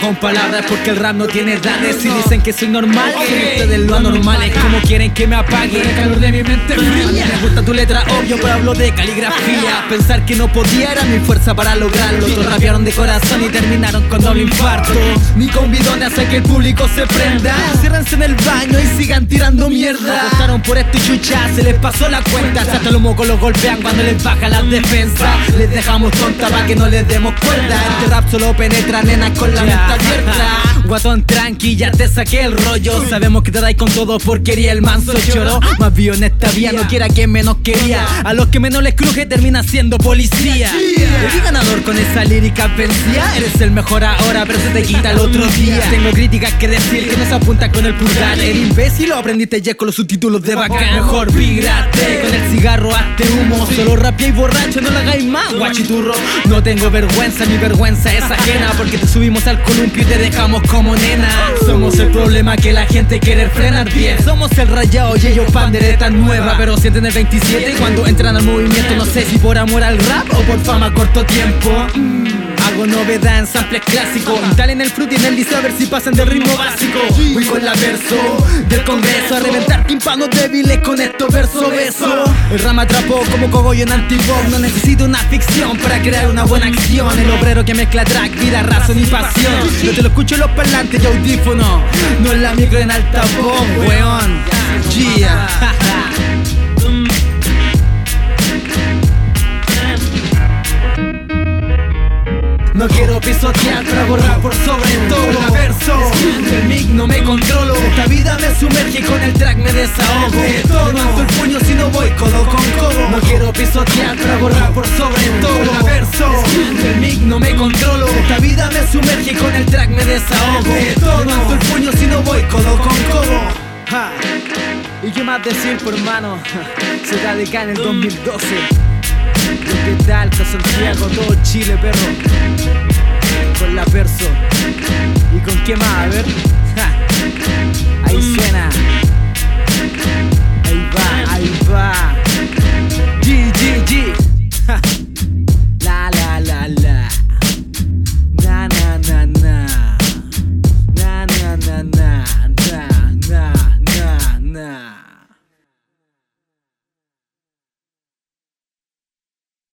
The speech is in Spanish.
son palabras porque el rap no tiene edades. Si dicen que soy normal, son ustedes lo anormal. Es como quieren que me apague el calor de mi mente fría. Me gusta tu letra, obvio, pero hablo de caligrafía. Pensar que no podía era mi fuerza para lograrlo. Todos rapearon de corazón y terminaron con doble infarto. Mi convidón hace que el público se prenda. Ciérrense en el baño y sigan tirando mierda. Apostaron por esto y chucha, se les pasó la cuenta. Hasta los mocos los golpean cuando les baja la defensa. Les dejamos tonta para que no les demos cuerda. Este rap solo penetra nenas con la mente abierta. Guatón tranqui, ya te saqué el rollo. Sabemos que te dais con todo porquería. El manso choro, más vivo en esta vía. No quiera que menos quería. A los que menos les cruje termina siendo policía. Eres ganador con esa lírica vencía. Eres el mejor ahora, pero se te quita el otro día. Tengo críticas que decir que no se apunta con el pulgar. Eres imbécil o aprendiste ya con los subtítulos de bacán. Mejor vigrate con el cigarro, hazte humo. Solo rapia y borracho, no lo hagáis más, guachiturro. No tengo vergüenza, mi vergüenza es ajena. Porque te subimos al columpio y te dejamos Somos el problema que la gente quiere frenar bien. Somos el rayado y ellos pandereta nueva. Pero sienten el 27 cuando entran al movimiento. No sé si por amor al rap o por fama corto tiempo. Novedad en samples clásicos. Dale en el fruit y en el liceo a ver si pasan del ritmo básico. Voy con la verso del congreso a reventar tímpanos débiles con estos versos beso. El rama atrapó como cogollo en antipop. No necesito una ficción para crear una buena acción. El obrero que mezcla track, vida, razón y pasión. Yo te lo escucho en los parlantes y audífonos. No en la micro en altavoz, weón. Yeah. No quiero pisotear para borrar por sobre todo. Verso El mic no me controlo. Esta vida me sumerge con el track me desahogo. No el puño si no voy codo con codo. No quiero pisotear para borrar por sobre todo. Verso El mic no me controlo. Esta vida me sumerge con el track me desahogo. No el puño si no voy codo con codo. ¿Y qué más decir, por hermano? Se radica en el 2012 desde Talca, Santiago, todo Chile, perro. Con la verso. ¿Y con qué más? A ver.